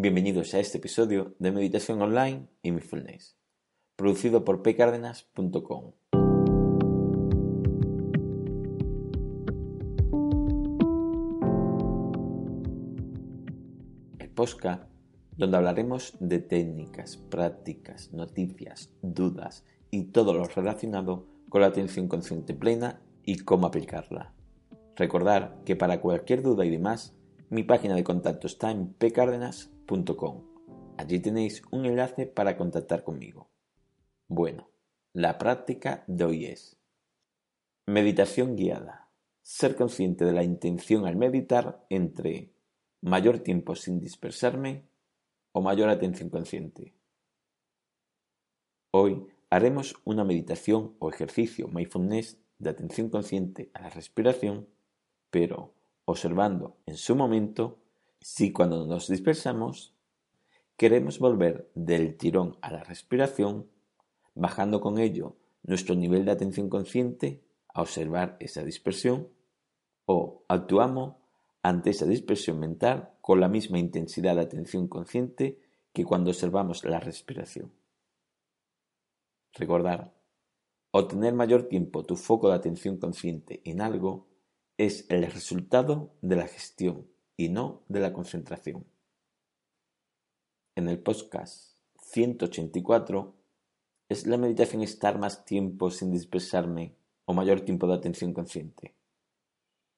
Bienvenidos a este episodio de Meditación Online y Mindfulness, producido por pcardenas.com. El podcast donde hablaremos de técnicas, prácticas, noticias, dudas y todo lo relacionado con la atención consciente plena y cómo aplicarla. Recordar que para cualquier duda y demás, mi página de contacto está en pcardenas.com Allí tenéis un enlace para contactar conmigo. Bueno, la práctica de hoy es meditación guiada. Ser consciente de la intención al meditar entre mayor tiempo sin dispersarme o mayor atención consciente. Hoy haremos una meditación o ejercicio mindfulness de atención consciente a la respiración, pero observando en su momento si cuando nos dispersamos queremos volver del tirón a la respiración, bajando con ello nuestro nivel de atención consciente a observar esa dispersión, o actuamos ante esa dispersión mental con la misma intensidad de atención consciente que cuando observamos la respiración. Recordar, obtener mayor tiempo tu foco de atención consciente en algo es el resultado de la gestión y no de la concentración. En el podcast 184 es la meditación estar más tiempo sin dispersarme o mayor tiempo de atención consciente.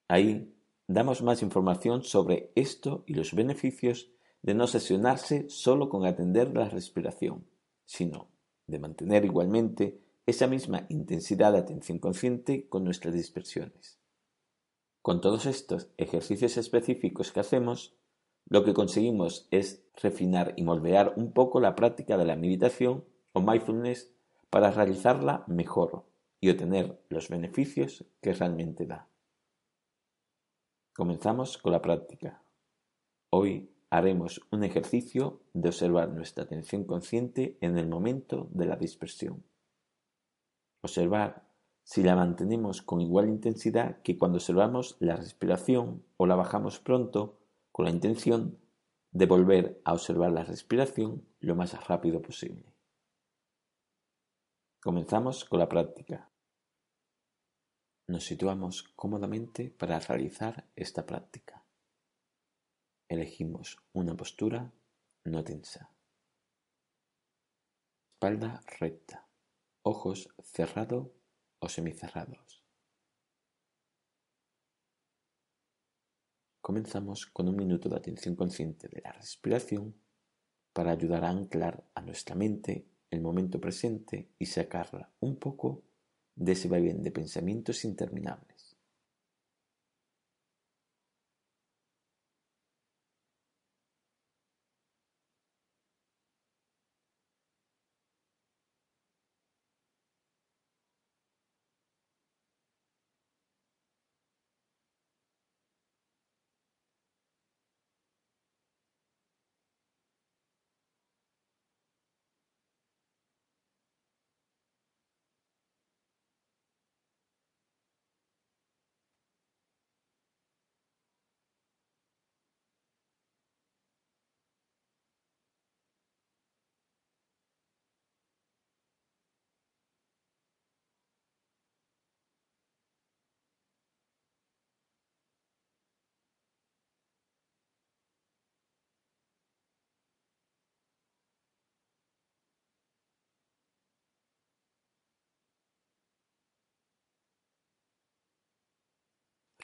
Ahí damos más información sobre esto y los beneficios de no sesionarse solo con atender la respiración, sino de mantener igualmente esa misma intensidad de atención consciente con nuestras dispersiones. Con todos estos ejercicios específicos que hacemos, lo que conseguimos es refinar y moldear un poco la práctica de la meditación o mindfulness para realizarla mejor y obtener los beneficios que realmente da. Comenzamos con la práctica. Hoy haremos un ejercicio de observar nuestra atención consciente en el momento de la dispersión. Observar si la mantenemos con igual intensidad que cuando observamos la respiración o la bajamos pronto con la intención de volver a observar la respiración lo más rápido posible. Comenzamos con la práctica. Nos situamos cómodamente para realizar esta práctica. Elegimos una postura no tensa. Espalda recta, ojos cerrados o semicerrados. Comenzamos con un minuto de atención consciente de la respiración para ayudar a anclar a nuestra mente el momento presente y sacarla un poco de ese vaivén de pensamientos interminables.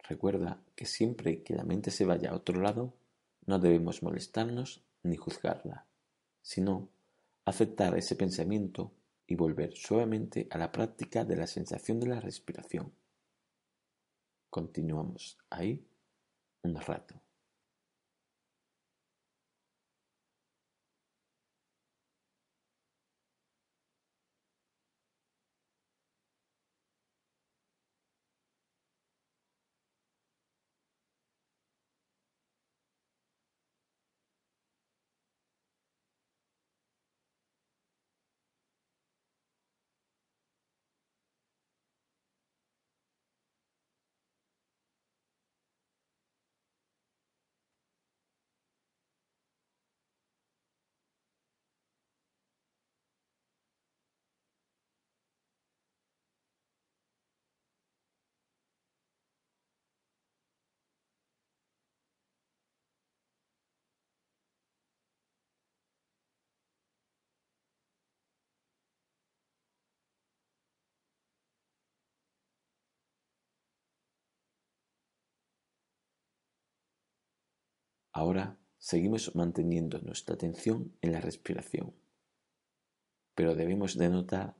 Recuerda que siempre que la mente se vaya a otro lado, no debemos molestarnos ni juzgarla, sino aceptar ese pensamiento y volver suavemente a la práctica de la sensación de la respiración. Continuamos ahí un rato. Ahora seguimos manteniendo nuestra atención en la respiración, pero debemos de notar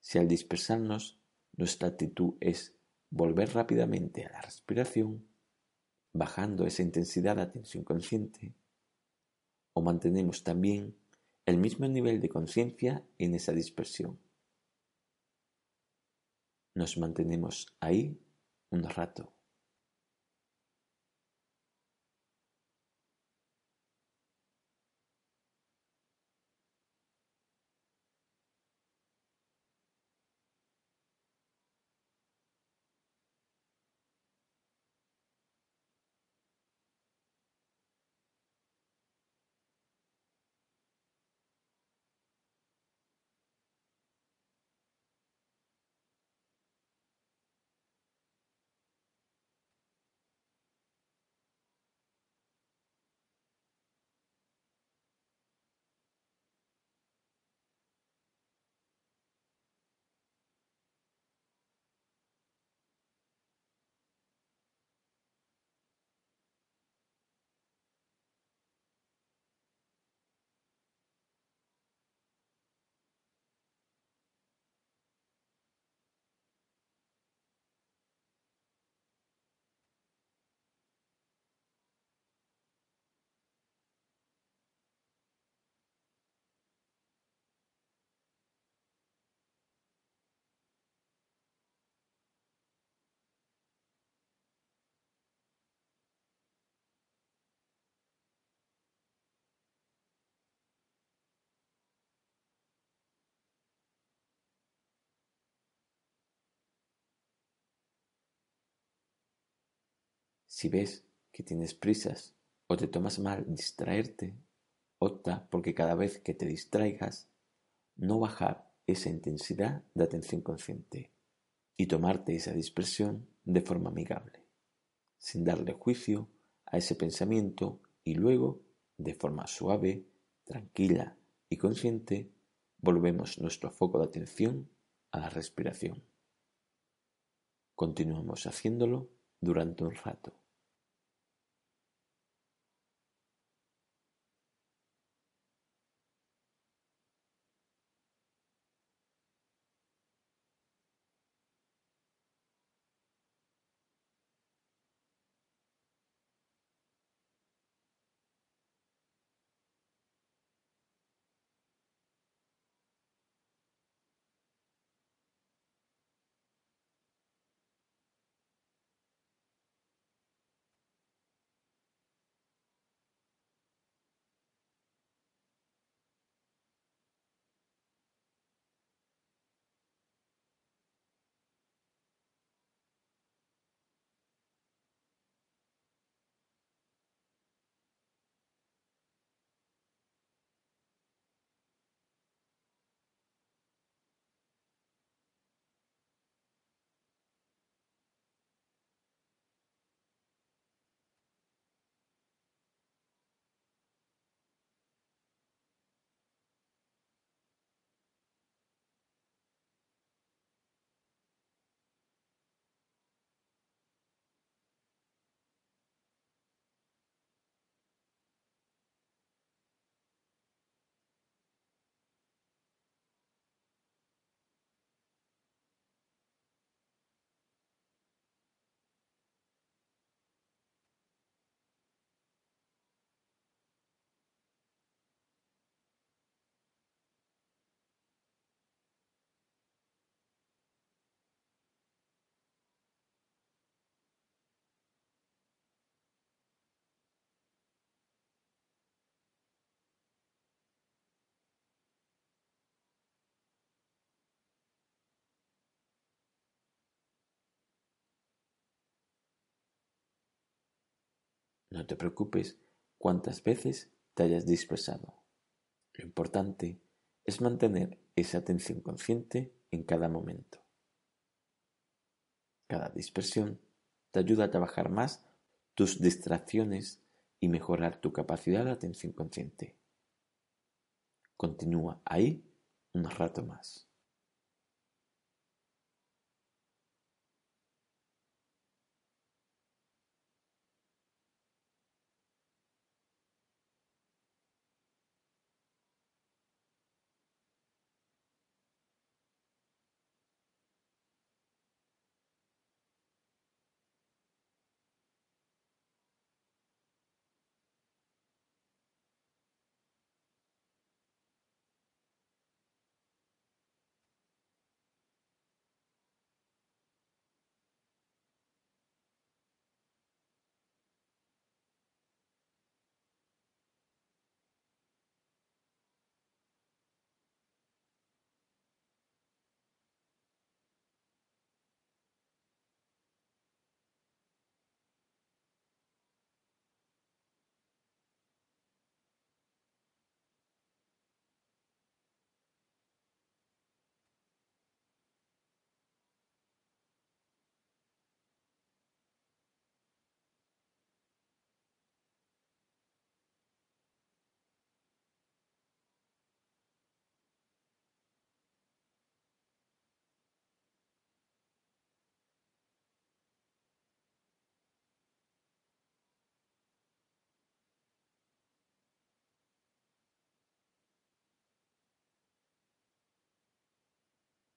si al dispersarnos nuestra actitud es volver rápidamente a la respiración, bajando esa intensidad de atención consciente, o mantenemos también el mismo nivel de conciencia en esa dispersión. Nos mantenemos ahí un rato. Si ves que tienes prisas o te tomas mal distraerte, opta porque cada vez que te distraigas, no bajar esa intensidad de atención consciente y tomarte esa dispersión de forma amigable, sin darle juicio a ese pensamiento y luego, de forma suave, tranquila y consciente, volvemos nuestro foco de atención a la respiración. Continuamos haciéndolo durante un rato. No te preocupes cuántas veces te hayas dispersado. Lo importante es mantener esa atención consciente en cada momento. Cada dispersión te ayuda a trabajar más tus distracciones y mejorar tu capacidad de atención consciente. Continúa ahí un rato más.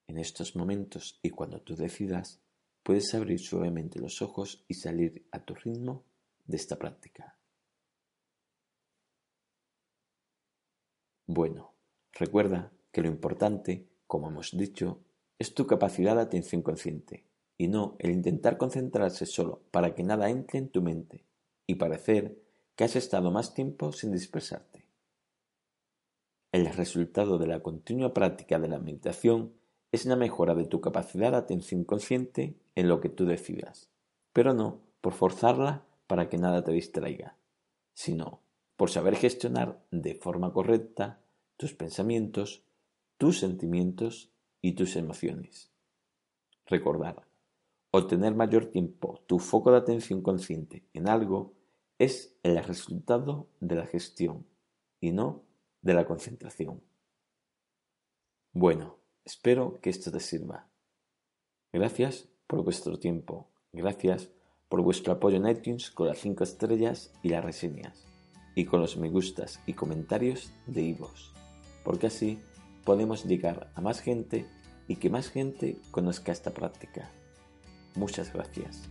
En estos momentos y cuando tú decidas, puedes abrir suavemente los ojos y salir a tu ritmo de esta práctica. Bueno, recuerda que lo importante, como hemos dicho, es tu capacidad de atención consciente y no el intentar concentrarse solo para que nada entre en tu mente y parecer que has estado más tiempo sin dispersarte. El resultado de la continua práctica de la meditación es la mejora de tu capacidad de atención consciente en lo que tú decidas, pero no por forzarla para que nada te distraiga, sino por saber gestionar de forma correcta tus pensamientos, tus sentimientos y tus emociones. Recordar, obtener mayor tiempo tu foco de atención consciente en algo es el resultado de la gestión y no de la concentración. Bueno, espero que esto te sirva. Gracias por vuestro tiempo. Gracias por vuestro apoyo en iTunes con las 5 estrellas y las reseñas, y con los me gustas y comentarios de iVoox, porque así podemos llegar a más gente y que más gente conozca esta práctica. Muchas gracias.